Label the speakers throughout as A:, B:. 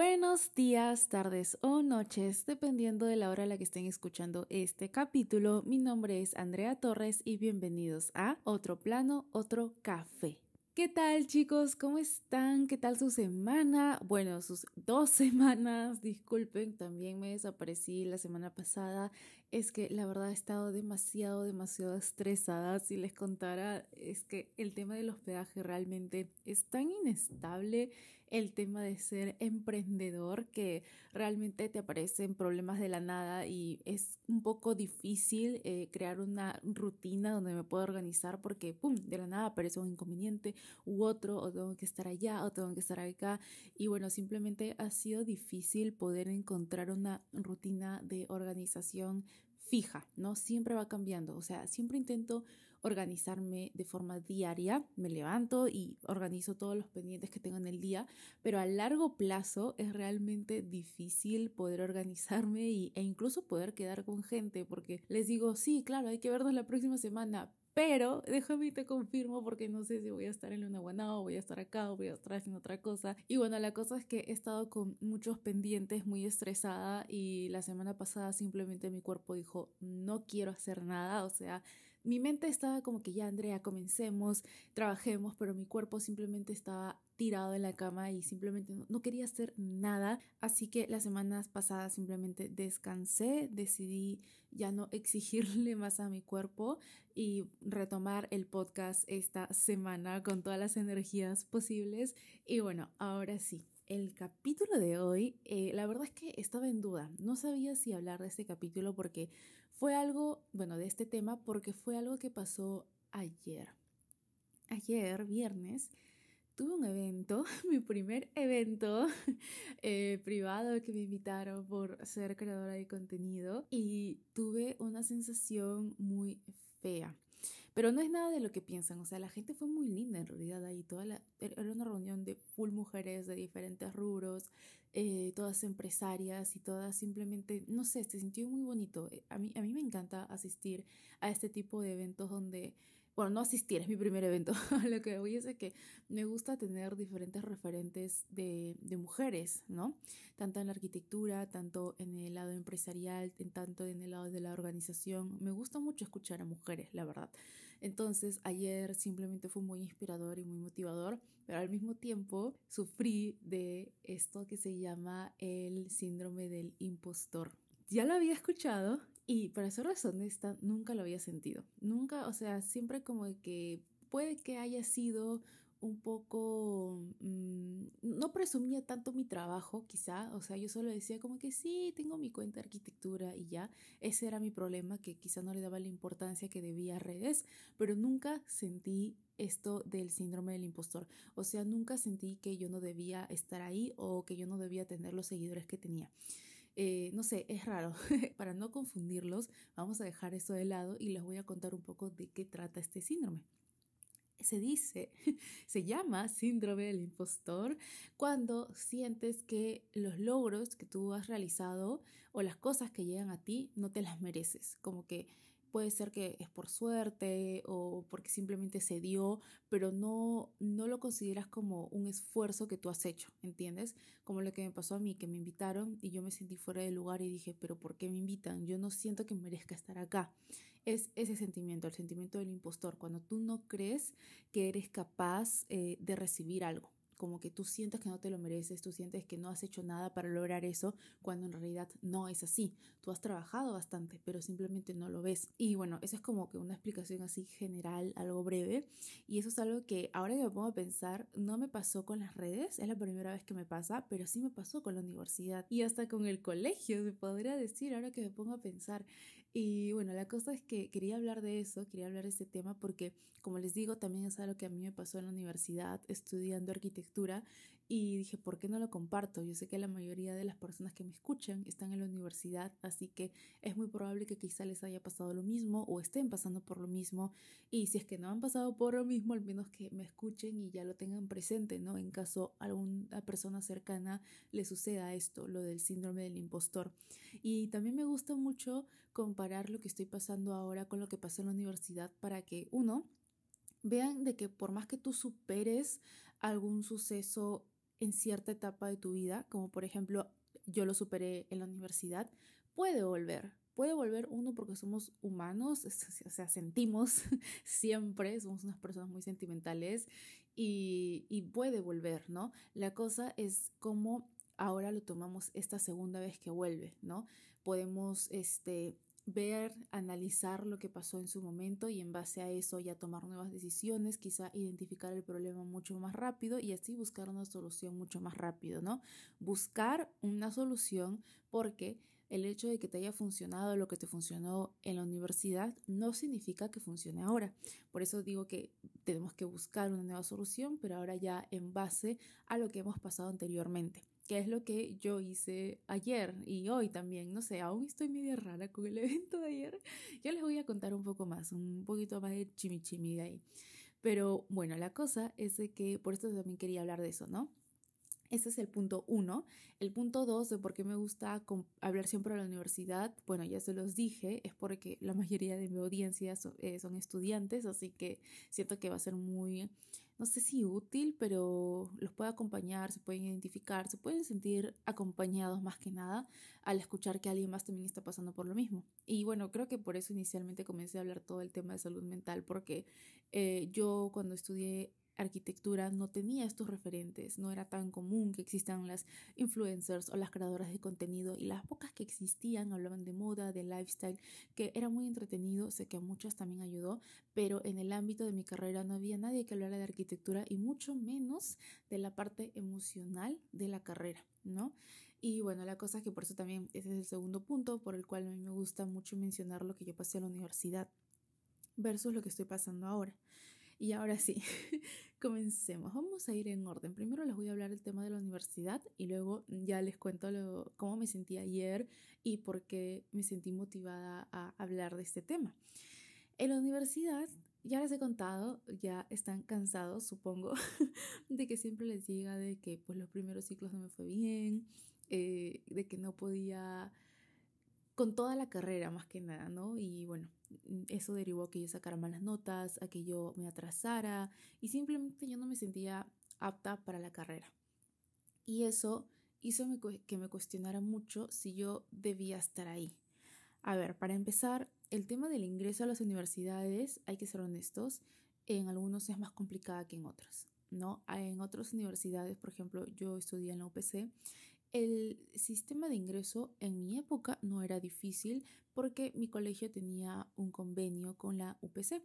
A: Buenos días, tardes o noches, dependiendo de la hora a la que estén escuchando este capítulo. Mi nombre es Andrea Torres y bienvenidos a Otro Plano, Otro Café. ¿Qué tal chicos? ¿Cómo están? ¿Qué tal su semana? Bueno, sus dos semanas, disculpen, también me desaparecí la semana pasada. Es que la verdad he estado demasiado, demasiado estresada. Si les contara, es que el tema del hospedaje realmente es tan inestable, el tema de ser emprendedor, que realmente te aparecen problemas de la nada y es un poco difícil eh, crear una rutina donde me pueda organizar porque, ¡pum!, de la nada aparece un inconveniente u otro, o tengo que estar allá, o tengo que estar acá. Y bueno, simplemente ha sido difícil poder encontrar una rutina de organización fija, ¿no? Siempre va cambiando, o sea, siempre intento organizarme de forma diaria, me levanto y organizo todos los pendientes que tengo en el día, pero a largo plazo es realmente difícil poder organizarme y, e incluso poder quedar con gente, porque les digo, sí, claro, hay que vernos la próxima semana, pero déjame y te confirmo porque no sé si voy a estar en Luna Guanao, voy a estar acá o voy a estar haciendo otra cosa. Y bueno, la cosa es que he estado con muchos pendientes, muy estresada y la semana pasada simplemente mi cuerpo dijo, no quiero hacer nada. O sea, mi mente estaba como que ya, Andrea, comencemos, trabajemos, pero mi cuerpo simplemente estaba tirado en la cama y simplemente no, quería hacer nada. Así que las semanas pasadas simplemente descansé, decidí ya no exigirle más a mi cuerpo y retomar el podcast esta semana con todas las energías posibles. Y bueno, ahora sí, el capítulo de hoy, eh, la verdad es que estaba en duda. No sabía si hablar de este capítulo porque fue algo, bueno, de este tema porque fue algo que pasó ayer. Ayer, viernes, tuve un evento, mi primer evento eh, privado que me invitaron por ser creadora de contenido y tuve una sensación muy fea. Pero no es nada de lo que piensan, o sea, la gente fue muy linda en realidad ahí, toda la, era una reunión de full mujeres de diferentes rubros, eh, todas empresarias y todas simplemente, no sé, se sintió muy bonito. A mí, a mí me encanta asistir a este tipo de eventos donde bueno, no asistir, es mi primer evento. Lo que voy es que me gusta tener diferentes referentes de, de, mujeres, ¿no? Tanto en la arquitectura, tanto en el lado empresarial, tanto en el lado de la organización. Me gusta mucho escuchar a mujeres, la verdad. Entonces, ayer simplemente fue muy inspirador y muy motivador, pero al mismo tiempo sufrí de esto que se llama el síndrome del impostor. Ya lo había escuchado, y para ser razón esta, nunca lo había sentido. Nunca, o sea, siempre como que puede que haya sido un poco, mm, no presumía tanto mi trabajo, quizá, o sea, yo solo decía como que sí, tengo mi cuenta de arquitectura y ya, ese era mi problema, que quizá no le daba la importancia que debía a redes, pero nunca sentí esto del síndrome del impostor, o sea, nunca sentí que yo no debía estar ahí o que yo no debía tener los seguidores que tenía. Eh, no sé, es raro. Para no confundirlos, vamos a dejar eso de lado y les voy a contar un poco de qué trata este síndrome se dice, se llama síndrome del impostor cuando sientes que los logros que tú has realizado o las cosas que llegan a ti no te las mereces, como que Puede ser que es por suerte o porque simplemente se dio, pero no, no lo consideras como un esfuerzo que tú has hecho, ¿entiendes? Como lo que me pasó a mí, que me invitaron y yo me sentí fuera del lugar y dije, pero ¿por qué me invitan? Yo no siento que merezca estar acá. Es ese sentimiento, el sentimiento del impostor, cuando tú no crees que eres capaz eh, de recibir algo como que tú sientes que no te lo mereces, tú sientes que no has hecho nada para lograr eso, cuando en realidad no es así. Tú has trabajado bastante, pero simplemente no lo ves. Y bueno, eso es como que una explicación así general, algo breve. Y eso es algo que ahora que me pongo a pensar, no me pasó con las redes, es la primera vez que me pasa, pero sí me pasó con la universidad y hasta con el colegio, se podría decir, ahora que me pongo a pensar. Y bueno, la cosa es que quería hablar de eso, quería hablar de este tema porque, como les digo, también es algo que a mí me pasó en la universidad estudiando arquitectura y dije, ¿por qué no lo comparto? Yo sé que la mayoría de las personas que me escuchan están en la universidad, así que es muy probable que quizá les haya pasado lo mismo o estén pasando por lo mismo. Y si es que no han pasado por lo mismo, al menos que me escuchen y ya lo tengan presente, ¿no? En caso alguna persona cercana le suceda esto, lo del síndrome del impostor. Y también me gusta mucho comparar lo que estoy pasando ahora con lo que pasó en la universidad para que uno vean de que por más que tú superes algún suceso en cierta etapa de tu vida, como por ejemplo yo lo superé en la universidad, puede volver. Puede volver uno porque somos humanos, o sea, sentimos siempre, somos unas personas muy sentimentales y, y puede volver, ¿no? La cosa es cómo ahora lo tomamos esta segunda vez que vuelve, ¿no? Podemos, este, ver, analizar lo que pasó en su momento y en base a eso ya tomar nuevas decisiones, quizá identificar el problema mucho más rápido y así buscar una solución mucho más rápido, ¿no? Buscar una solución porque el hecho de que te haya funcionado lo que te funcionó en la universidad no significa que funcione ahora. Por eso digo que tenemos que buscar una nueva solución, pero ahora ya en base a lo que hemos pasado anteriormente que es lo que yo hice ayer y hoy también. No sé, aún estoy media rara con el evento de ayer. Ya les voy a contar un poco más, un poquito más de chimichimi de ahí. Pero bueno, la cosa es de que por esto también quería hablar de eso, ¿no? Ese es el punto uno. El punto dos de por qué me gusta hablar siempre a la universidad, bueno, ya se los dije, es porque la mayoría de mi audiencia eh, son estudiantes, así que siento que va a ser muy no sé si útil, pero los puede acompañar, se pueden identificar, se pueden sentir acompañados más que nada al escuchar que alguien más también está pasando por lo mismo. Y bueno, creo que por eso inicialmente comencé a hablar todo el tema de salud mental, porque eh, yo cuando estudié arquitectura no tenía estos referentes, no era tan común que existan las influencers o las creadoras de contenido y las pocas que existían hablaban de moda, de lifestyle, que era muy entretenido, sé que a muchas también ayudó, pero en el ámbito de mi carrera no había nadie que hablara de arquitectura y mucho menos de la parte emocional de la carrera, ¿no? Y bueno, la cosa es que por eso también ese es el segundo punto por el cual a mí me gusta mucho mencionar lo que yo pasé en la universidad versus lo que estoy pasando ahora. Y ahora sí, comencemos. Vamos a ir en orden. Primero les voy a hablar del tema de la universidad y luego ya les cuento lo, cómo me sentí ayer y por qué me sentí motivada a hablar de este tema. En la universidad, ya les he contado, ya están cansados, supongo, de que siempre les diga de que pues los primeros ciclos no me fue bien, eh, de que no podía con toda la carrera más que nada, ¿no? Y bueno, eso derivó a que yo sacara malas notas, a que yo me atrasara y simplemente yo no me sentía apta para la carrera. Y eso hizo que me cuestionara mucho si yo debía estar ahí. A ver, para empezar, el tema del ingreso a las universidades, hay que ser honestos, en algunos es más complicada que en otras, ¿no? En otras universidades, por ejemplo, yo estudié en la UPC el sistema de ingreso en mi época no era difícil porque mi colegio tenía un convenio con la UPC.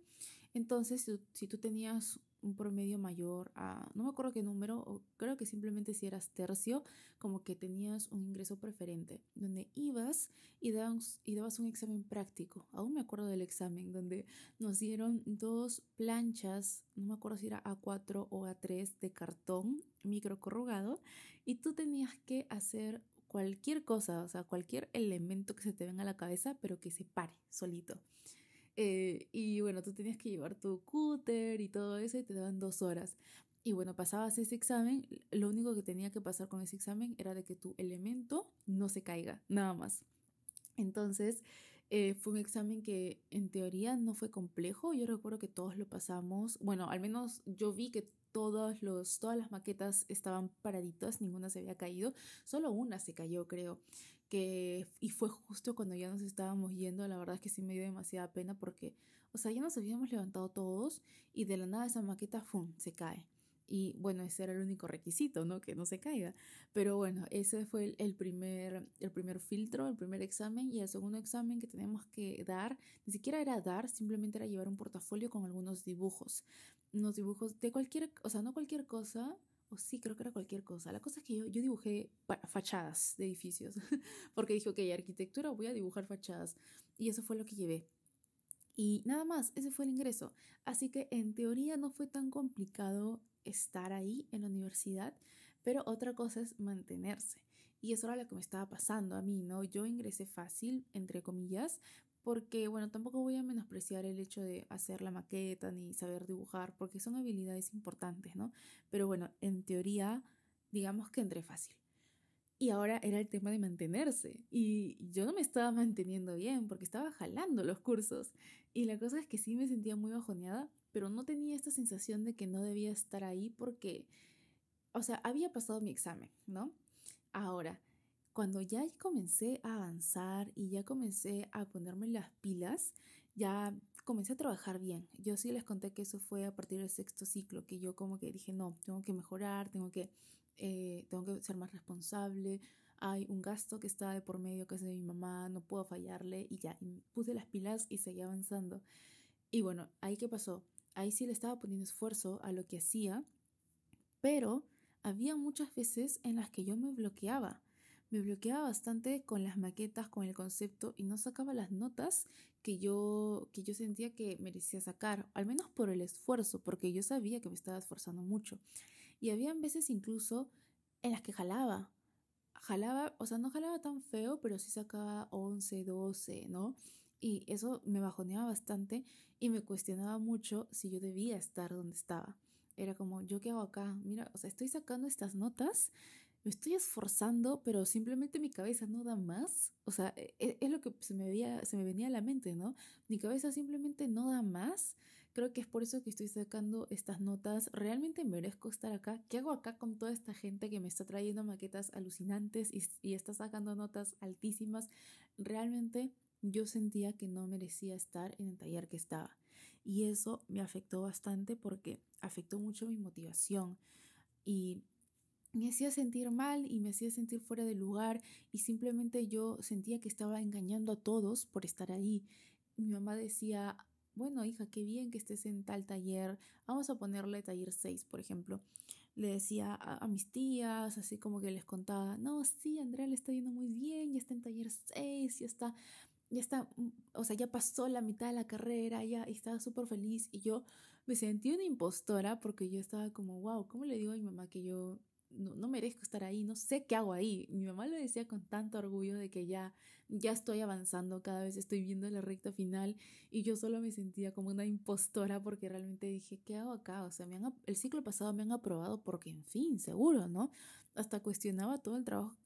A: Entonces, si tú tenías un promedio mayor a, no me acuerdo qué número, creo que simplemente si eras tercio, como que tenías un ingreso preferente, donde ibas y dabas, y dabas un examen práctico. Aún me acuerdo del examen, donde nos dieron dos planchas, no me acuerdo si era A4 o A3 de cartón microcorrugado, y tú tenías que hacer cualquier cosa, o sea, cualquier elemento que se te venga a la cabeza, pero que se pare solito. Eh, y bueno, tú tenías que llevar tu cúter y todo eso y te daban dos horas. Y bueno, pasabas ese examen, lo único que tenía que pasar con ese examen era de que tu elemento no se caiga, nada más. Entonces, eh, fue un examen que en teoría no fue complejo. Yo recuerdo que todos lo pasamos. Bueno, al menos yo vi que todos los, todas las maquetas estaban paraditas, ninguna se había caído. Solo una se cayó, creo que, y fue justo cuando ya nos estábamos yendo, la verdad es que sí me dio demasiada pena porque, o sea, ya nos habíamos levantado todos y de la nada esa maqueta, ¡fum!, se cae. Y bueno, ese era el único requisito, ¿no? Que no se caiga. Pero bueno, ese fue el, primer, el primer filtro, el primer examen. Y el segundo examen que tenemos que dar, ni siquiera era dar, simplemente era llevar un portafolio con algunos dibujos. Unos dibujos de cualquier, o sea, no cualquier cosa, sí, creo que era cualquier cosa. La cosa es que yo, yo dibujé fachadas de edificios, porque dije, ok, arquitectura, voy a dibujar fachadas. Y eso fue lo que llevé. Y nada más, ese fue el ingreso. Así que en teoría no fue tan complicado estar ahí en la universidad, pero otra cosa es mantenerse. Y eso era lo que me estaba pasando a mí, ¿no? Yo ingresé fácil, entre comillas, porque bueno, tampoco voy a menospreciar el hecho de hacer la maqueta ni saber dibujar, porque son habilidades importantes, ¿no? Pero bueno, en teoría, digamos que entré fácil. Y ahora era el tema de mantenerse. Y yo no me estaba manteniendo bien porque estaba jalando los cursos. Y la cosa es que sí me sentía muy bajoneada, pero no tenía esta sensación de que no debía estar ahí porque o sea, había pasado mi examen, ¿no? Ahora, cuando ya comencé a avanzar y ya comencé a ponerme las pilas, ya comencé a trabajar bien. Yo sí les conté que eso fue a partir del sexto ciclo, que yo como que dije, no, tengo que mejorar, tengo que, eh, tengo que ser más responsable. Hay un gasto que está de por medio, que es de mi mamá, no puedo fallarle y ya, puse las pilas y seguí avanzando. Y bueno, ahí qué pasó. Ahí sí le estaba poniendo esfuerzo a lo que hacía, pero había muchas veces en las que yo me bloqueaba me bloqueaba bastante con las maquetas, con el concepto y no sacaba las notas que yo, que yo sentía que merecía sacar, al menos por el esfuerzo, porque yo sabía que me estaba esforzando mucho. Y había veces incluso en las que jalaba. Jalaba, o sea, no jalaba tan feo, pero sí sacaba 11, 12, ¿no? Y eso me bajoneaba bastante y me cuestionaba mucho si yo debía estar donde estaba. Era como, ¿yo qué hago acá? Mira, o sea, estoy sacando estas notas me estoy esforzando, pero simplemente mi cabeza no da más. O sea, e, e, es, lo que se me, veía, se me venía a la mente, ¿no? Mi cabeza simplemente no da más. Creo que es por eso que estoy sacando estas notas. Realmente merezco estar acá. ¿Qué hago acá con toda esta gente que me está trayendo maquetas alucinantes y, y está sacando notas altísimas? Realmente yo sentía que no merecía estar en el taller que estaba. Y eso me afectó bastante porque afectó mucho mi motivación. Y me hacía sentir mal y me hacía sentir fuera de lugar y simplemente yo sentía que estaba engañando a todos por estar ahí. Mi mamá decía, bueno hija, qué bien que estés en tal taller, vamos a ponerle taller 6, por ejemplo. Le decía a, mis tías, así como que les contaba, no, sí, Andrea le está yendo muy bien, ya está en taller 6, ya está, ya está, mm, o sea, ya pasó la mitad de la carrera, ya estaba súper feliz y yo me sentí una impostora porque yo estaba como, wow, ¿cómo le digo a mi mamá que yo no, merezco estar ahí, no sé qué hago ahí. Mi mamá lo decía con tanto orgullo de que ya, ya estoy avanzando, cada vez estoy viendo la recta final y yo solo me sentía como una impostora porque realmente dije, ¿qué hago acá? O sea, me han, el ciclo pasado me han aprobado porque, en fin, seguro, ¿no? Hasta cuestionaba todo el trabajo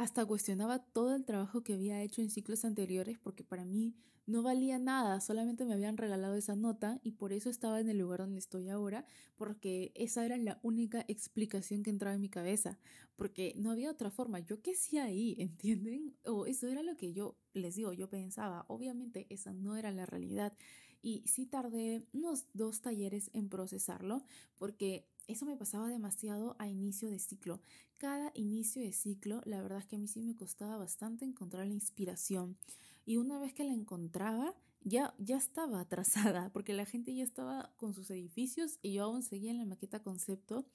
A: hasta cuestionaba todo el trabajo que había hecho en ciclos anteriores porque para mí no valía nada, solamente me habían regalado esa nota y por eso estaba en el lugar donde estoy ahora, porque esa era la única explicación que entraba en mi cabeza, porque no había otra forma, yo qué hacía ahí, ¿entienden? O eso era lo que yo les digo, yo pensaba, obviamente esa no era la realidad. Y sí tardé unos dos talleres en procesarlo porque eso me pasaba demasiado a inicio de ciclo. Cada inicio de ciclo, la verdad es que a mí sí me costaba bastante encontrar la inspiración. Y una vez que la encontraba, ya, ya estaba atrasada, porque la gente ya estaba con sus edificios y yo aún seguía en la maqueta concepto.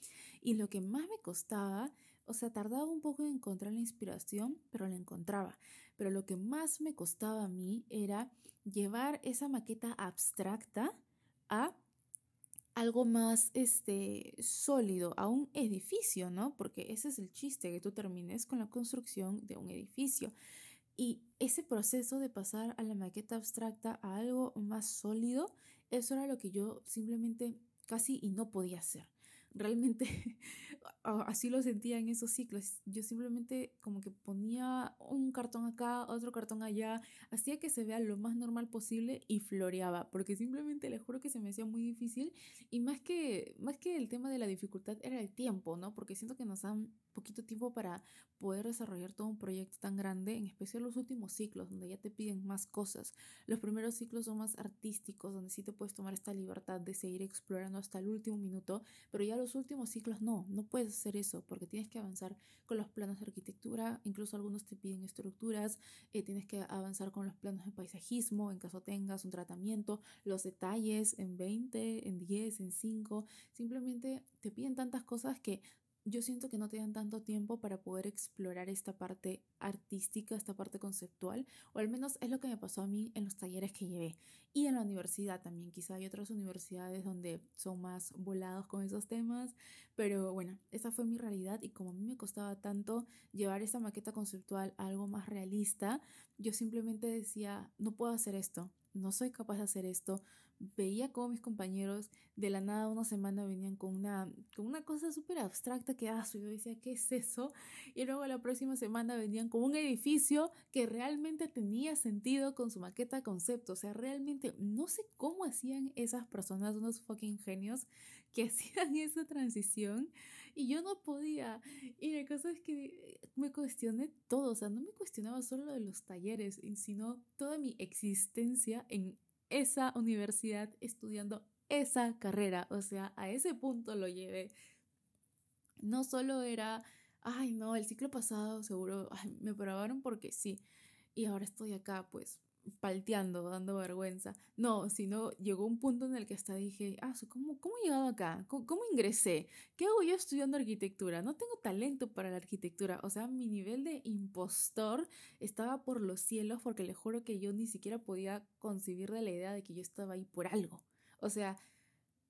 A: Y lo que más me costaba, o sea, tardaba un poco en encontrar la inspiración, pero la encontraba. Pero lo que más me costaba a mí era llevar esa maqueta abstracta a algo más este, sólido, a un edificio, ¿no? Porque ese es el chiste, que tú termines con la construcción de un edificio. Y ese proceso de pasar a la maqueta abstracta a algo más sólido, eso era lo que yo simplemente casi y no podía hacer realmente así lo sentía en esos ciclos. Yo simplemente como que ponía un cartón acá, otro cartón allá, hacía que se vea lo más normal posible y floreaba, porque simplemente les juro que se me hacía muy difícil y más que, más que el tema de la dificultad era el tiempo, ¿no? Porque siento que nos dan poquito tiempo para poder desarrollar todo un proyecto tan grande, en especial los últimos ciclos, donde ya te piden más cosas. Los primeros ciclos son más artísticos, donde sí te puedes tomar esta libertad de seguir explorando hasta el último minuto, pero ya los últimos ciclos no, no puedes hacer eso, porque tienes que avanzar con los planos de arquitectura, incluso algunos te piden estructuras, eh, tienes que avanzar con los planos de paisajismo, en caso tengas un tratamiento, los detalles en 20, en 10, en 5, simplemente te piden tantas cosas que yo siento que no te dan tanto tiempo para poder explorar esta parte artística, esta parte conceptual, o al menos es lo que me pasó a mí en los talleres que llevé. Y en la universidad también, quizá hay otras universidades donde son más volados con esos temas, pero bueno, esa fue mi realidad y como a mí me costaba tanto llevar esa maqueta conceptual a algo más realista, yo simplemente decía, no puedo hacer esto, no soy capaz de hacer esto, veía cómo mis compañeros de la nada una semana venían con una, con una cosa súper abstracta que, ah, yo decía, ¿qué es eso? Y luego la próxima semana venían con un edificio que realmente tenía sentido con su maqueta concepto. O sea, realmente no sé cómo hacían esas personas, unos fucking genios, que hacían esa transición y yo no podía. Y la cosa es que me cuestioné todo, o sea, no me cuestionaba solo de los talleres, sino toda mi existencia en esa universidad estudiando esa carrera. O sea, a ese punto lo llevé. No solo era, ay, no, el ciclo pasado seguro me probaron porque sí. Y ahora estoy acá, pues, palteando, dando vergüenza. No, sino llegó un punto en el que hasta dije, ah, ¿cómo, cómo he llegado acá? ¿Cómo, ¿Cómo, ingresé? ¿Qué hago yo estudiando arquitectura? No tengo talento para la arquitectura. O sea, mi nivel de impostor estaba por los cielos porque le juro que yo ni siquiera podía concebir de la idea de que yo estaba ahí por algo. O sea,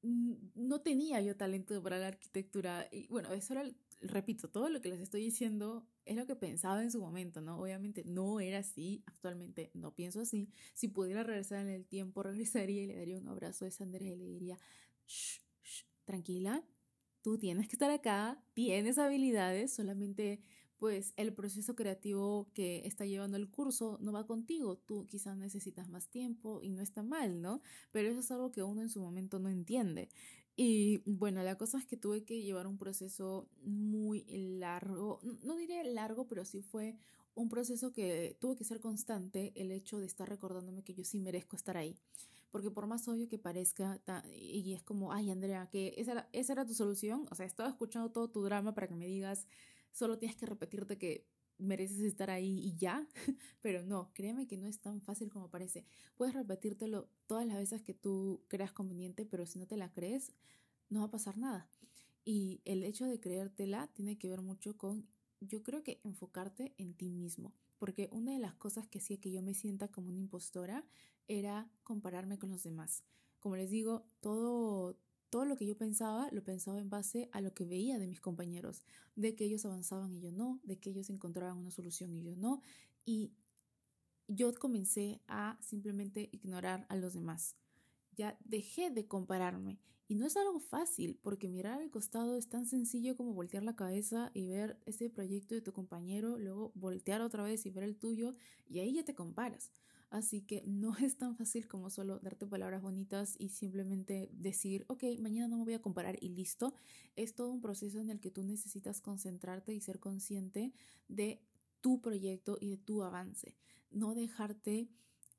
A: no tenía yo talento para la arquitectura. Y bueno, eso era repito, todo lo que les estoy diciendo es lo que pensaba en su momento, ¿no? Obviamente no era así, actualmente no pienso así. Si pudiera regresar en el tiempo, regresaría y le daría un abrazo a Sandra y le diría, shh, shh, tranquila, tú tienes que estar acá, tienes habilidades, solamente pues el proceso creativo que está llevando el curso no va contigo, tú quizás necesitas más tiempo y no está mal, ¿no? Pero eso es algo que uno en su momento no entiende. Y bueno, la cosa es que tuve que llevar un proceso muy largo, no diré largo, pero sí fue un proceso que tuvo que ser constante el hecho de estar recordándome que yo sí merezco estar ahí. Porque por más obvio que parezca, y es como, ay Andrea, que esa era, esa era tu solución, o sea, estaba escuchando todo tu drama para que me digas, solo tienes que repetirte que mereces estar ahí y ya, pero no, créeme que no es tan fácil como parece. Puedes repetírtelo todas las veces que tú creas conveniente, pero si no te la crees, no va a pasar nada. Y el hecho de creértela tiene que ver mucho con, yo creo que enfocarte en ti mismo, porque una de las cosas que hacía que yo me sienta como una impostora era compararme con los demás. Como les digo, todo, todo lo que yo pensaba lo pensaba en base a lo que veía de mis compañeros, de que ellos avanzaban y yo no, de que ellos encontraban una solución y yo no. Y yo comencé a simplemente ignorar a los demás. Ya dejé de compararme. Y no es algo fácil, porque mirar al costado es tan sencillo como voltear la cabeza y ver ese proyecto de tu compañero, luego voltear otra vez y ver el tuyo, y ahí ya te comparas. Así que no es tan fácil como solo darte palabras bonitas y simplemente decir, ok, mañana no me voy a comparar y listo. Es todo un proceso en el que tú necesitas concentrarte y ser consciente de tu proyecto y de tu avance. No dejarte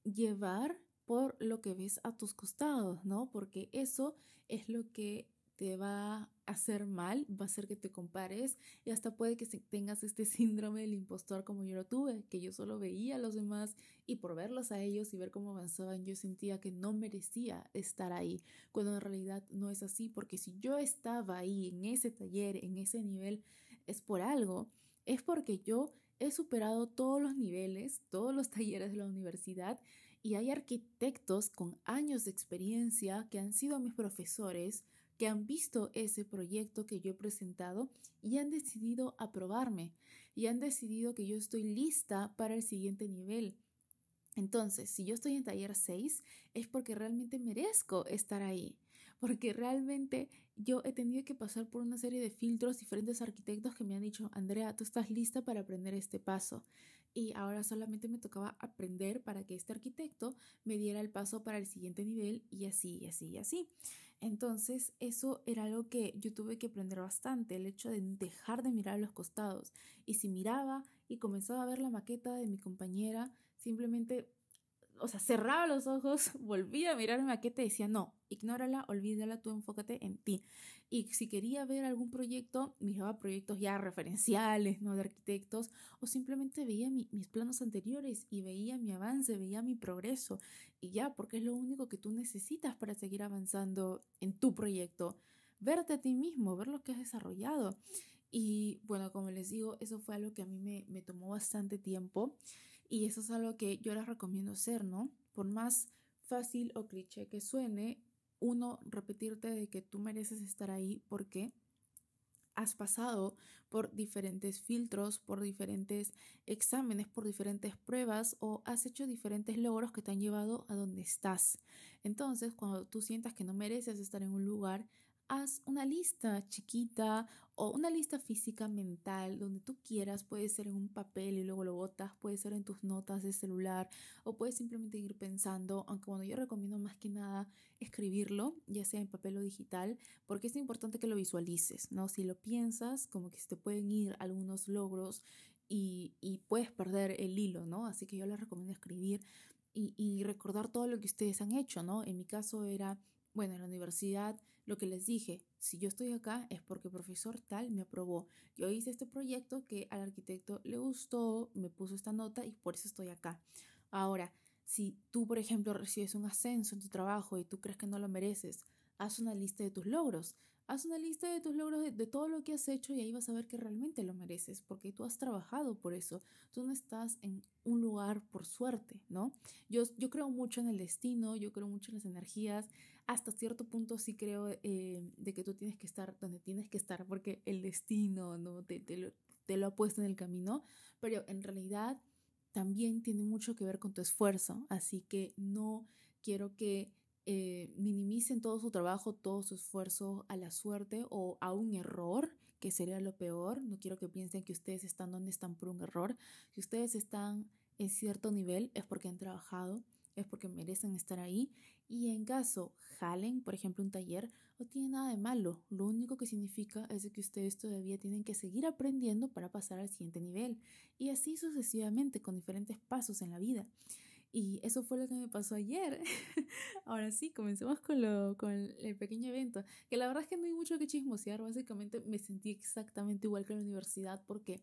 A: llevar por lo que ves a tus costados, ¿no? Porque eso es lo que te va hacer mal, va a hacer que te compares y hasta puede que tengas este síndrome del impostor como yo lo tuve, que yo solo veía a los demás y por verlos a ellos y ver cómo avanzaban yo sentía que no merecía estar ahí, cuando en realidad no es así, porque si yo estaba ahí en ese taller, en ese nivel, es por algo, es porque yo he superado todos los niveles, todos los talleres de la universidad y hay arquitectos con años de experiencia que han sido mis profesores, que han visto ese proyecto que yo he presentado y han decidido aprobarme y han decidido que yo estoy lista para el siguiente nivel. Entonces, si yo estoy en taller 6, es porque realmente merezco estar ahí, porque realmente yo he tenido que pasar por una serie de filtros diferentes arquitectos que me han dicho, Andrea, tú estás lista para aprender este paso. Y ahora solamente me tocaba aprender para que este arquitecto me diera el paso para el siguiente nivel y así, y así, y así. Entonces, eso era algo que yo tuve que aprender bastante, el hecho de dejar de mirar a los costados. Y si miraba y comenzaba a ver la maqueta de mi compañera, simplemente o sea, cerraba los ojos, volvía a mirar mi maqueta y decía, no, ignórala, olvídala, tú enfócate en ti. Y si quería ver algún proyecto, miraba proyectos ya referenciales, ¿no? De arquitectos, o simplemente veía mis planos anteriores y veía mi avance, veía mi progreso. Y ya, porque es lo único que tú necesitas para seguir avanzando en tu proyecto. Verte a ti mismo, ver lo que has desarrollado. Y bueno, como les digo, eso fue algo que a mí me, me tomó bastante tiempo. Y eso es algo que yo les recomiendo hacer, ¿no? Por más fácil o cliché que suene, uno, repetirte de que tú mereces estar ahí porque has pasado por diferentes filtros, por diferentes exámenes, por diferentes pruebas o has hecho diferentes logros que te han llevado a donde estás. Entonces, cuando tú sientas que no mereces estar en un lugar, haz una lista chiquita o una lista física mental donde tú quieras, puede ser en un papel y luego lo botas, puede ser en tus notas de celular o puedes simplemente ir pensando, aunque bueno, yo recomiendo más que nada escribirlo, ya sea en papel o digital, porque es importante que lo visualices, ¿no? Si lo piensas, como que se te pueden ir algunos logros y, y puedes perder el hilo, ¿no? Así que yo les recomiendo escribir y, y recordar todo lo que ustedes han hecho, ¿no? En mi caso era, bueno, en la universidad lo que les dije, si yo estoy acá es porque profesor tal me aprobó. Yo hice este proyecto que al arquitecto le gustó, me puso esta nota y por eso estoy acá. Ahora, si tú, por ejemplo, recibes un ascenso en tu trabajo y tú crees que no lo mereces, haz una lista de tus logros. Haz una lista de tus logros, de, todo lo que has hecho y ahí vas a ver que realmente lo mereces, porque tú has trabajado por eso. Tú no estás en un lugar por suerte, ¿no? Yo, yo creo mucho en el destino, yo creo mucho en las energías. Hasta cierto punto sí creo eh, de que tú tienes que estar donde tienes que estar, porque el destino, ¿no? Te, lo ha puesto en el camino, pero en realidad también tiene mucho que ver con tu esfuerzo, así que no quiero que eh, minimicen todo su trabajo, todo su esfuerzo a la suerte o a un error, que sería lo peor. No quiero que piensen que ustedes están donde están por un error. Si ustedes están en cierto nivel es porque han trabajado, es porque merecen estar ahí. Y en caso jalen, por ejemplo, un taller, no tiene nada de malo. Lo único que significa es que ustedes todavía tienen que seguir aprendiendo para pasar al siguiente nivel. Y así sucesivamente, con diferentes pasos en la vida. Y eso fue lo que me pasó ayer. Ahora sí, comencemos con, lo, con el pequeño evento. Que la verdad es que no hay mucho que chismosear. Básicamente me sentí exactamente igual que en la universidad porque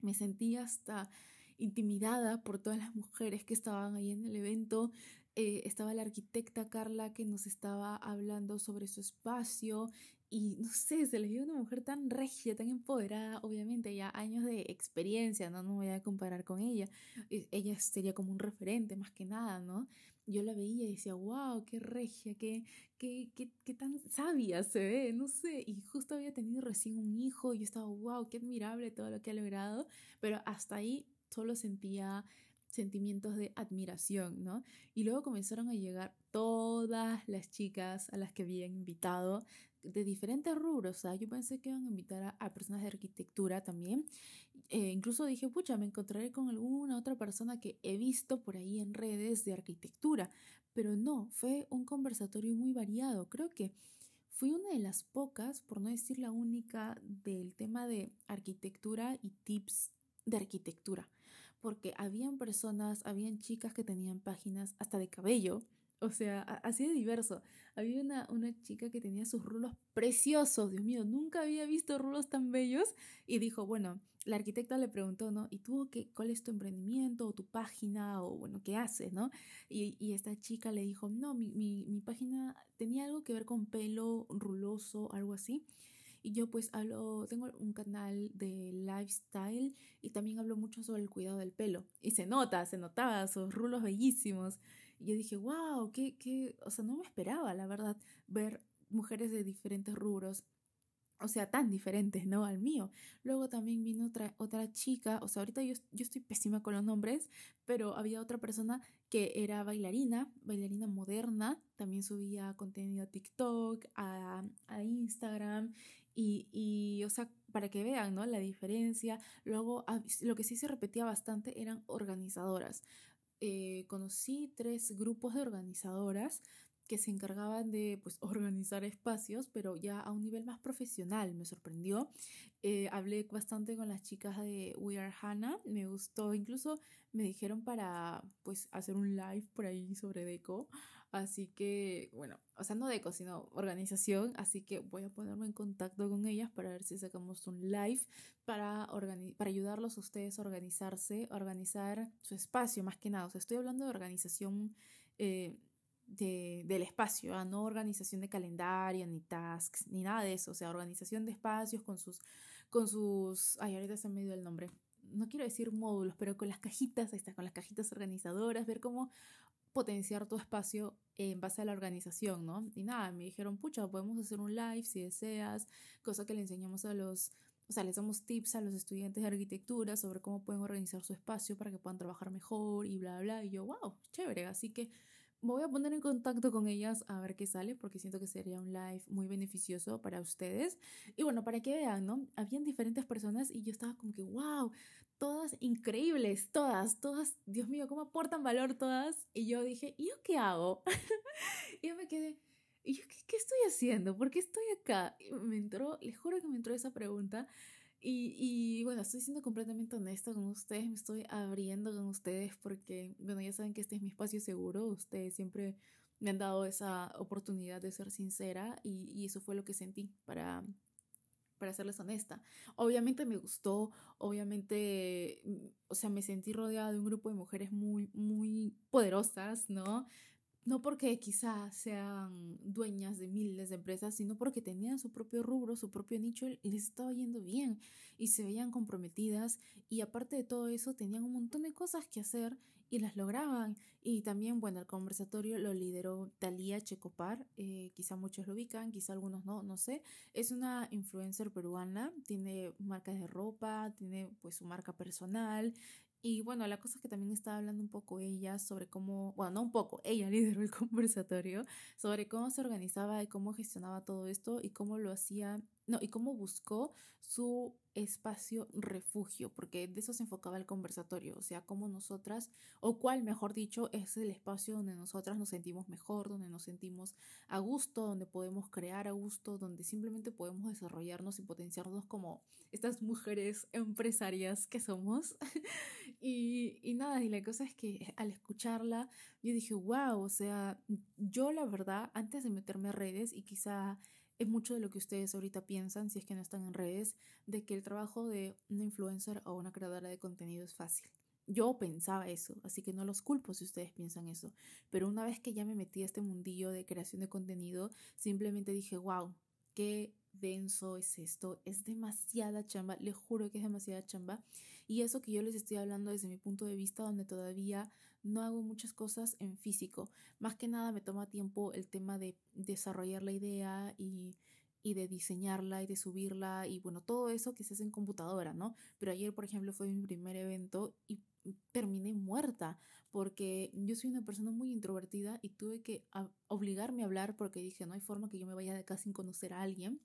A: me sentí hasta intimidada por todas las mujeres que estaban ahí en el evento. Eh, estaba la arquitecta Carla que nos estaba hablando sobre su espacio y no sé, se les dio una mujer tan regia, tan empoderada, obviamente ya años de experiencia, no, no me voy a comparar con ella, ella sería como un referente más que nada, ¿no? Yo la veía y decía, wow, qué regia, qué, qué, qué, qué tan sabia se ve, no sé, y justo había tenido recién un hijo y yo estaba, wow, qué admirable todo lo que ha logrado, pero hasta ahí solo sentía sentimientos de admiración, ¿no? Y luego comenzaron a llegar todas las chicas a las que habían invitado de diferentes rubros, o sea, yo pensé que iban a invitar a, personas de arquitectura también. Eh, incluso dije, pucha, me encontraré con alguna otra persona que he visto por ahí en redes de arquitectura, pero no, fue un conversatorio muy variado. Creo que fui una de las pocas, por no decir la única, del tema de arquitectura y tips de arquitectura porque habían personas, habían chicas que tenían páginas hasta de cabello, o sea, así de diverso. Había una, una chica que tenía sus rulos preciosos, Dios mío, nunca había visto rulos tan bellos y dijo, bueno, la arquitecta le preguntó, ¿no? ¿Y tú qué, cuál es tu emprendimiento o tu página o bueno, qué haces, ¿no? Y, y esta chica le dijo, no, mi, mi, mi página tenía algo que ver con pelo ruloso, algo así. Y yo pues hablo, tengo un canal de lifestyle y también hablo mucho sobre el cuidado del pelo. Y se nota, se notaba, sus rulos bellísimos. Y yo dije, wow, qué, qué, o sea, no me esperaba, la verdad, ver mujeres de diferentes rubros o sea, tan diferentes, ¿no? Al mío. Luego también vino otra, otra chica, o sea, ahorita yo, yo estoy pésima con los nombres, pero había otra persona que era bailarina, bailarina moderna, también subía contenido a TikTok, a, a Instagram, y, y, o sea, para que vean, ¿no? La diferencia. Luego, lo que sí se repetía bastante eran organizadoras. Eh, conocí tres grupos de organizadoras que se encargaban de pues, organizar espacios, pero ya a un nivel más profesional, me sorprendió. Eh, hablé bastante con las chicas de We Are Hannah, me gustó, incluso me dijeron para pues hacer un live por ahí sobre deco, así que bueno, o sea, no deco, sino organización, así que voy a ponerme en contacto con ellas para ver si sacamos un live para, para ayudarlos a ustedes a organizarse, organizar su espacio más que nada, o sea, estoy hablando de organización. Eh, de, del espacio, ¿ah? no organización de calendario, ni tasks, ni nada de eso, o sea, organización de espacios con sus, con sus, ay, ahorita se me dio el nombre, no quiero decir módulos, pero con las cajitas, ahí está, con las cajitas organizadoras, ver cómo potenciar tu espacio en base a la organización, ¿no? Y nada, me dijeron, pucha, podemos hacer un live si deseas, cosa que le enseñamos a los, o sea, les damos tips a los estudiantes de arquitectura sobre cómo pueden organizar su espacio para que puedan trabajar mejor y bla, bla. Y yo, wow, chévere. Así que me voy a poner en contacto con ellas a ver qué sale, porque siento que sería un live muy beneficioso para ustedes. Y bueno, para que vean, ¿no? Habían diferentes personas y yo estaba como que, wow, todas increíbles, todas, todas, Dios mío, cómo aportan valor todas. Y yo dije, ¿y yo qué hago? y yo me quedé, ¿y yo qué, qué, estoy haciendo? ¿Por qué estoy acá? Y me entró, les juro que me entró esa pregunta. Y, y, bueno, estoy siendo completamente honesta con ustedes, me estoy abriendo con ustedes porque, bueno, ya saben que este es mi espacio seguro, ustedes siempre me han dado esa oportunidad de ser sincera y, y eso fue lo que sentí para, para serles honesta. Obviamente me gustó, obviamente, o sea, me sentí rodeada de un grupo de mujeres muy, muy poderosas, ¿no? no porque quizás sean dueñas de miles de empresas, sino porque tenían su propio rubro, su propio nicho y les estaba yendo bien y se veían comprometidas y aparte de todo eso tenían un montón de cosas que hacer y las lograban. Y también, bueno, el conversatorio lo lideró Talía Checopar, eh, quizá muchos lo ubican, quizá algunos no, no sé. Es una influencer peruana, tiene marcas de ropa, tiene pues su marca personal y bueno, la cosa es que también estaba hablando un poco ella sobre cómo, bueno, no un poco, ella lideró el conversatorio sobre cómo se organizaba y cómo gestionaba todo esto y cómo lo hacía no, y cómo buscó su espacio refugio, porque de eso se enfocaba el conversatorio, o sea, cómo nosotras, o cuál, mejor dicho, es el espacio donde nosotras nos sentimos mejor, donde nos sentimos a gusto, donde podemos crear a gusto, donde simplemente podemos desarrollarnos y potenciarnos como estas mujeres empresarias que somos. y, y nada, y la cosa es que al escucharla, yo dije, wow, o sea, yo la verdad, antes de meterme a redes y quizá es mucho de lo que ustedes ahorita piensan, si es que no están en redes, de que el trabajo de una influencer o una creadora de contenido es fácil. Yo pensaba eso, así que no los culpo si ustedes piensan eso. Pero una vez que ya me metí a este mundillo de creación de contenido, simplemente dije, wow, qué denso es esto, es demasiada chamba, les juro que es demasiada chamba. Y eso que yo les estoy hablando desde mi punto de vista, donde todavía no hago muchas cosas en físico. Más que nada me toma tiempo el tema de desarrollar la idea y, y de diseñarla y de subirla y bueno, todo eso que se hace en computadora, ¿no? Pero ayer, por ejemplo, fue mi primer evento y terminé muerta porque yo soy una persona muy introvertida y tuve que obligarme a hablar porque dije, no hay forma que yo me vaya de acá sin conocer a alguien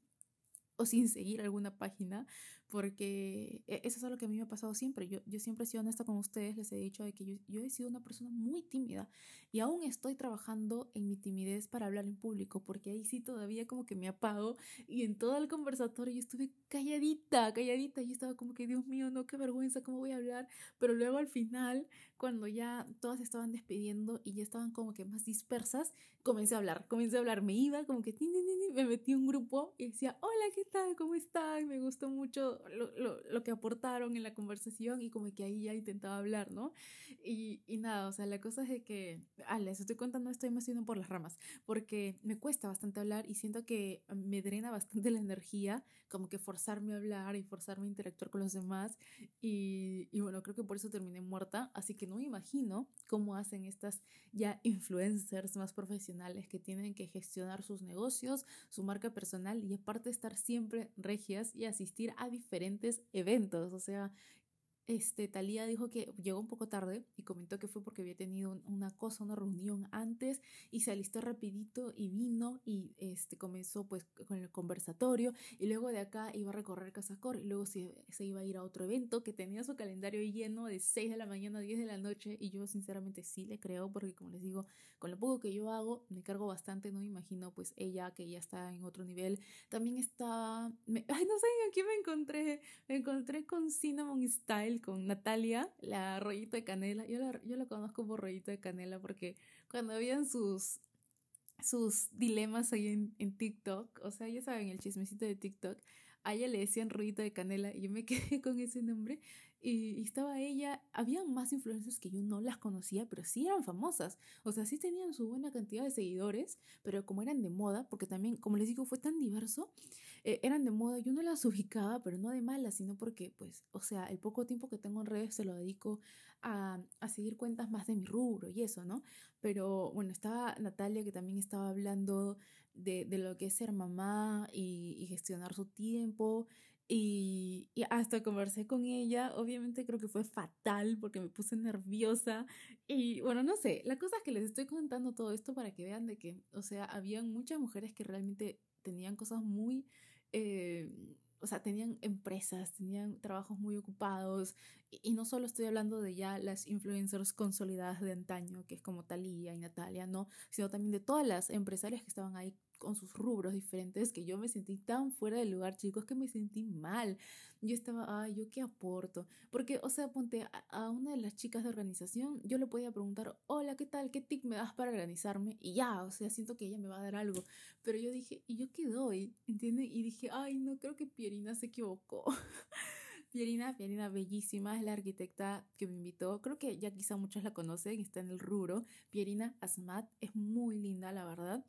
A: o sin seguir alguna página, porque e, eso es algo que a mí me ha pasado siempre. Yo, yo siempre he sido honesta con ustedes, les he dicho de que yo, yo, he sido una persona muy tímida y aún estoy trabajando en mi timidez para hablar en público, porque ahí sí todavía como que me apago y en todo el conversatorio yo estuve calladita, calladita y estaba como que, Dios mío, no, qué vergüenza, ¿cómo voy a hablar? Pero luego al final, cuando ya todas estaban despidiendo y ya estaban como que más dispersas, comencé a hablar, comencé a hablar, me iba como que, me metí en un grupo y decía, hola, ¿qué tal? ¿Cómo están? Me gustó mucho lo, lo, lo, que aportaron en la conversación y como que ahí ya intentaba hablar, ¿no? Y, y nada, o sea, la cosa es de que, ah, les estoy contando estoy más yendo por las ramas, porque me cuesta bastante hablar y siento que me drena bastante la energía, como que forzarme a hablar y forzarme a interactuar con los demás. Y, y bueno, creo que por eso terminé muerta, así que no me imagino cómo hacen estas ya influencers más profesionales que tienen que gestionar sus negocios, su marca personal y aparte estar siempre regias y asistir a diferentes eventos. O sea, este, Talía dijo que llegó un poco tarde y comentó que fue porque había tenido una cosa, una reunión antes y se alistó rapidito y vino y este, comenzó pues con el conversatorio y luego de acá iba a recorrer Casacor y luego se, iba a ir a otro evento que tenía su calendario lleno de 6 de la mañana a 10 de la noche y yo sinceramente sí le creo porque como les digo, con lo poco que yo hago me cargo bastante, no me imagino pues ella que ya está en otro nivel, también está, me, ay no sé, aquí me encontré, me encontré con Cinnamon Style con Natalia, la rollito de canela. Yo la, yo conozco por rollito de canela porque cuando habían sus, sus dilemas ahí en, en TikTok, o sea, ya saben, el chismecito de TikTok, a ella le decían rollito de canela y yo me quedé con ese nombre y, estaba ella, había más influencers que yo no las conocía, pero sí eran famosas, o sea, sí tenían su buena cantidad de seguidores, pero como eran de moda, porque también, como les digo, fue tan diverso, eh, eran de moda, yo no las ubicaba, pero no de malas, sino porque, pues, o sea, el poco tiempo que tengo en redes se lo dedico a, a seguir cuentas más de mi rubro y eso, ¿no? Pero bueno, estaba Natalia que también estaba hablando de, de lo que es ser mamá y, y gestionar su tiempo y, hasta conversé con ella, obviamente creo que fue fatal porque me puse nerviosa y bueno, no sé, la cosa es que les estoy contando todo esto para que vean de que, o sea, habían muchas mujeres que realmente tenían cosas muy... Eh, o sea, tenían empresas, tenían trabajos muy ocupados, y, y, no solo estoy hablando de ya las influencers consolidadas de antaño, que es como Talía y Natalia, no, sino también de todas las empresarias que estaban ahí con sus rubros diferentes que yo me sentí tan fuera del lugar, chicos, que me sentí mal. Yo estaba, ay, ¿yo qué aporto? Porque, o sea, ponte a, a, una de las chicas de organización, yo le podía preguntar, hola, ¿qué tal? ¿Qué tip me das para organizarme? Y ya, o sea, siento que ella me va a dar algo. Pero yo dije, ¿y yo qué doy? ¿Entiendes? Y dije, ay, no, creo que Pierina se equivocó. Pierina, Pierina, bellísima, es la arquitecta que me invitó. Creo que ya quizá muchos la conocen, está en el rubro. Pierina Asmat es muy linda, la verdad.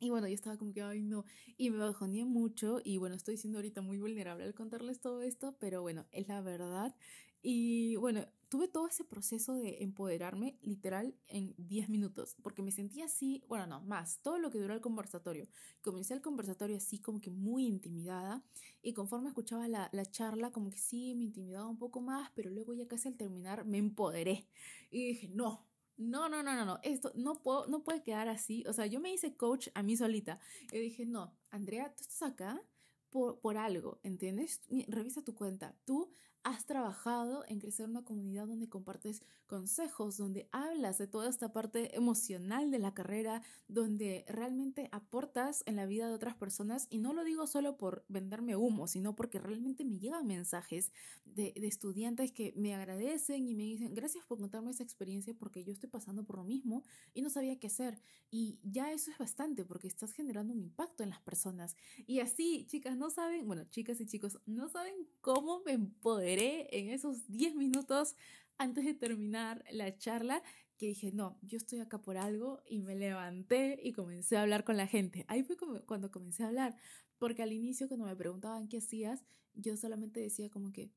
A: Y bueno, yo estaba como que, ay no, y me bajoneé mucho y bueno, estoy siendo ahorita muy vulnerable al contarles todo esto, pero bueno, es la verdad. Y bueno, tuve todo ese proceso de empoderarme literal en 10 minutos, porque me sentía así, bueno, no, más, todo lo que duró el conversatorio. Comencé el conversatorio así como que muy intimidada y conforme escuchaba la, la charla como que sí, me intimidaba un poco más, pero luego ya casi al terminar me empoderé y dije, no, no, no, no, no, no, esto no, puedo, no puede quedar así. O sea, yo me hice coach a mí solita. Y dije, no, Andrea, tú estás acá por, por algo, ¿entiendes? Revisa tu cuenta. Tú has trabajado en crecer una comunidad donde compartes consejos, donde hablas de toda esta parte emocional de la carrera, donde realmente aportas en la vida de otras personas. Y no lo digo solo por venderme humo, sino porque realmente me llegan mensajes de, de estudiantes que me agradecen y me dicen, gracias por contarme esa experiencia porque yo estoy pasando por lo mismo y no sabía qué hacer. Y ya eso es bastante porque estás generando un impacto en las personas. Y así, chicas, no saben, bueno, chicas y chicos, no saben cómo me empoderé en esos 10 minutos antes de terminar la charla que dije, no, yo estoy acá por algo y me levanté y comencé a hablar con la gente. Ahí fue como cuando comencé a hablar, porque al inicio cuando me preguntaban qué hacías, yo solamente decía como que,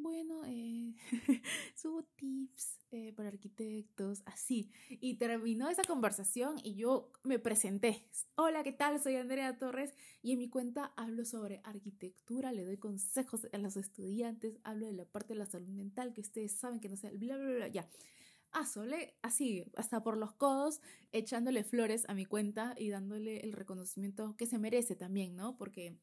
A: bueno, eh, subo tips eh, para arquitectos, así. Y terminó esa conversación y yo me presenté. Hola, ¿qué tal? Soy Andrea Torres y en mi cuenta hablo sobre arquitectura, le doy consejos a los estudiantes, hablo de la parte de la salud mental que ustedes saben que no sé, bla, bla, bla, ya. Ah, sole, así, hasta por los codos, echándole flores a mi cuenta y dándole el reconocimiento que se merece también, ¿no? Porque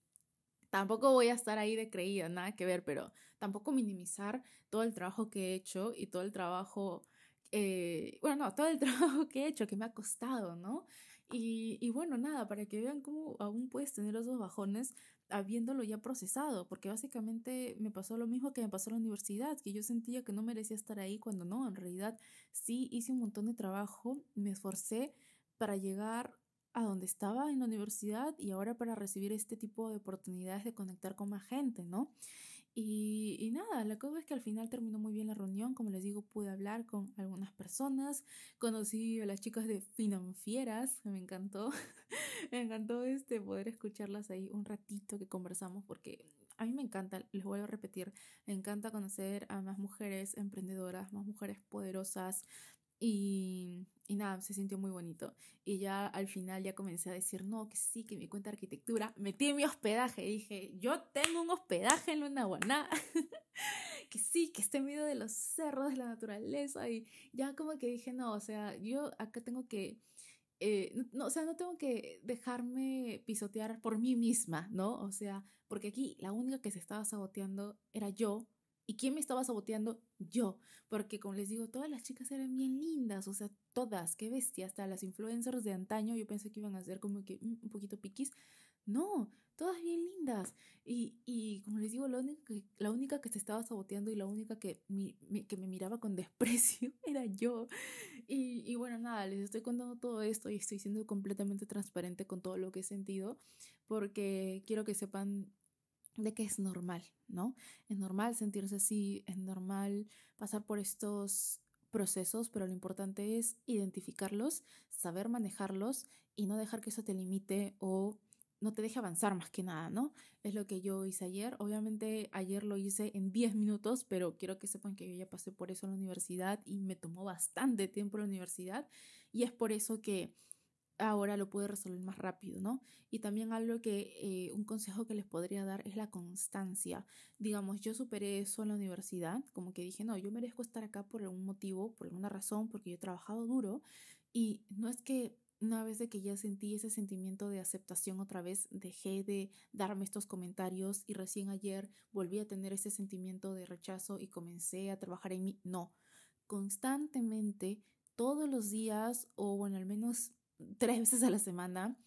A: tampoco voy a estar ahí de creída, nada que ver, pero tampoco minimizar todo el trabajo que he hecho y todo el trabajo, eh, bueno, no, todo el trabajo que he hecho, que me ha costado, ¿no? Y, y bueno, nada, para que vean cómo aún puedes tener esos bajones habiéndolo ya procesado, porque básicamente me pasó lo mismo que me pasó en la universidad, que yo sentía que no merecía estar ahí cuando no, en realidad sí hice un montón de trabajo, me esforcé para llegar a donde estaba en la universidad y ahora para recibir este tipo de oportunidades de conectar con más gente, ¿no? Y, y, nada, la cosa es que al final terminó muy bien la reunión, como les digo, pude hablar con algunas personas, conocí a las chicas de Financieras, me encantó, me encantó este poder escucharlas ahí un ratito que conversamos porque a mí me encanta, les voy a repetir, me encanta conocer a más mujeres emprendedoras, más mujeres poderosas, y, y, nada, se sintió muy bonito. Y ya al final ya comencé a decir, no, que sí, que mi cuenta de arquitectura. Metí mi hospedaje. Dije, yo tengo un hospedaje en Lunaguaná. que sí, que esté en medio de los cerros, de la naturaleza. Y ya como que dije, no, o sea, yo acá tengo que... Eh, no, o sea, no tengo que dejarme pisotear por mí misma, ¿no? O sea, porque aquí la única que se estaba saboteando era yo ¿Y quién me estaba saboteando? Yo. Porque como les digo, todas las chicas eran bien lindas, o sea, todas, qué bestia, hasta las influencers de antaño, yo pensé que iban a ser como que mm, un poquito piquis. No, todas bien lindas. Y, y como les digo, la única, que, la única que se estaba saboteando y la única que, mi, mi, que me miraba con desprecio era yo. Y, y bueno, nada, les estoy contando todo esto y estoy siendo completamente transparente con todo lo que he sentido, porque quiero que sepan de que es normal, ¿no? Es normal sentirse así, es normal pasar por estos procesos, pero lo importante es identificarlos, saber manejarlos y no dejar que eso te limite o no te deje avanzar más que nada, ¿no? Es lo que yo hice ayer. Obviamente ayer lo hice en 10 minutos, pero quiero que sepan que yo ya pasé por eso en la universidad y me tomó bastante tiempo la universidad y es por eso que ahora lo pude resolver más rápido, ¿no? Y también algo que, eh, un consejo que les podría dar es la constancia. Digamos, yo superé eso en la universidad, como que dije, no, yo merezco estar acá por algún motivo, por alguna razón, porque yo he trabajado duro y no es que una vez de que ya sentí ese sentimiento de aceptación otra vez, dejé de darme estos comentarios y recién ayer volví a tener ese sentimiento de rechazo y comencé a trabajar en mí. No, constantemente, todos los días o bueno, al menos tres veces a la semana,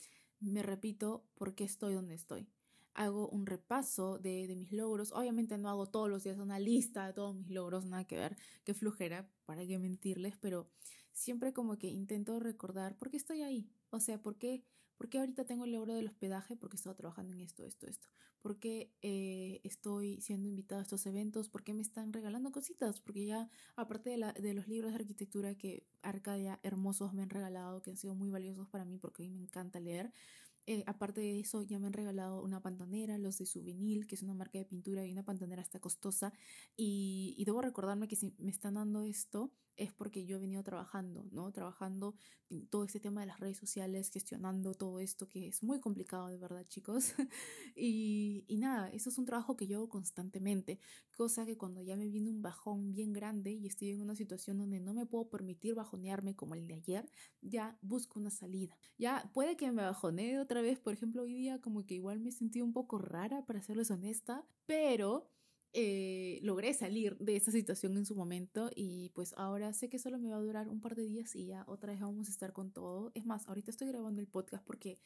A: me repito por qué estoy donde estoy. Hago un repaso de, de, mis logros. Obviamente no hago todos los días una lista de todos mis logros, nada que ver, qué flujera, para qué mentirles, pero siempre como que intento recordar por qué estoy ahí. O sea, por qué, por qué ahorita tengo el logro del hospedaje, porque he estado trabajando en esto, esto, esto. ¿Por qué eh, estoy siendo invitado a estos eventos? ¿Por qué me están regalando cositas? Porque ya, aparte de, la, de los libros de arquitectura que Arcadia hermosos me han regalado, que han sido muy valiosos para mí porque a mí me encanta leer, eh, aparte de eso, ya me han regalado una pantonera, los de Souvenir, que es una marca de pintura y una pantonera hasta costosa. Y, y, debo recordarme que si me están dando esto es porque yo he venido trabajando, ¿no? Trabajando en todo este tema de las redes sociales, gestionando todo esto que es muy complicado, de verdad, chicos. y, y nada, eso es un trabajo que yo hago constantemente, cosa que cuando ya me viene un bajón bien grande y estoy en una situación donde no me puedo permitir bajonearme como el de ayer, ya busco una salida. Ya puede que me bajonee otra vez, por ejemplo, hoy día como que igual me sentí un poco rara, para serles honesta, pero eh, logré salir de esa situación en su momento y pues ahora sé que solo me va a durar un par de días y ya otra vez vamos a estar con todo. Es más, ahorita estoy grabando el podcast porque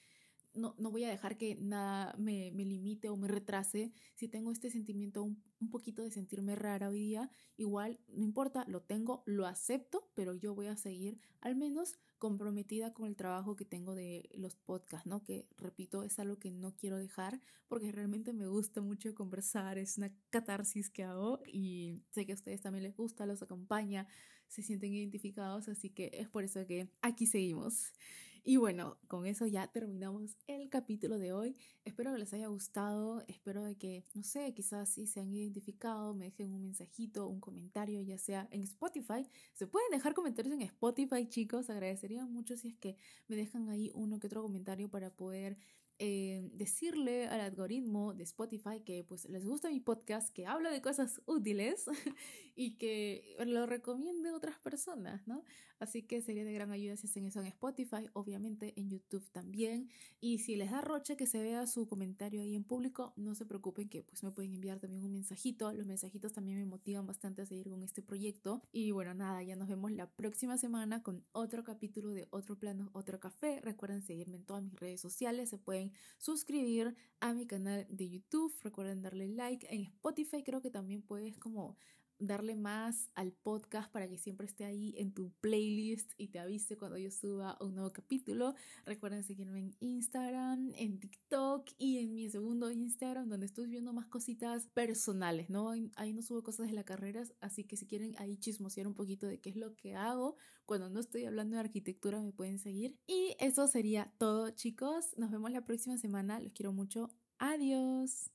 A: no, no voy a dejar que nada me, me, limite o me retrase. Si tengo este sentimiento un, un, poquito de sentirme rara hoy día, igual no importa, lo tengo, lo acepto, pero yo voy a seguir al menos comprometida con el trabajo que tengo de los podcasts, ¿no? Que repito, es algo que no quiero dejar porque realmente me gusta mucho conversar, es una catarsis que hago y sé que a ustedes también les gusta, los acompaña, se sienten identificados, así que es por eso que aquí seguimos. Y bueno, con eso ya terminamos el capítulo de hoy. Espero que les haya gustado, espero de que, no sé, quizás si se han identificado, me dejen un mensajito, un comentario, ya sea en Spotify. Se pueden dejar comentarios en Spotify, chicos, agradecería mucho si es que me dejan ahí uno que otro comentario para poder eh, decirle al algoritmo de Spotify que pues les gusta mi podcast, que habla de cosas útiles y que lo recomiende a otras personas, ¿no? Así que sería de gran ayuda si hacen eso en Spotify, obviamente en YouTube también. Y si les da roche que se vea su comentario ahí en público, no se preocupen que pues me pueden enviar también un mensajito. Los mensajitos también me motivan bastante a seguir con este proyecto. Y bueno, nada, ya nos vemos la próxima semana con otro capítulo de Otro Plano, Otro Café. Recuerden seguirme en todas mis redes sociales, se suscribir a mi canal de YouTube, recuerden darle like. En Spotify creo que también puedes como darle más al podcast para que siempre esté ahí en tu playlist y te avise cuando yo suba un nuevo capítulo. Recuerden seguirme en Instagram, en TikTok y en mi segundo Instagram donde estoy viendo más cositas personales, ¿no? Ahí no subo cosas de la carrera, así que si quieren ahí chismosear un poquito de qué es lo que hago cuando no estoy hablando de arquitectura me pueden seguir. Y eso sería todo, chicos. Nos vemos la próxima semana. Los quiero mucho. Adiós.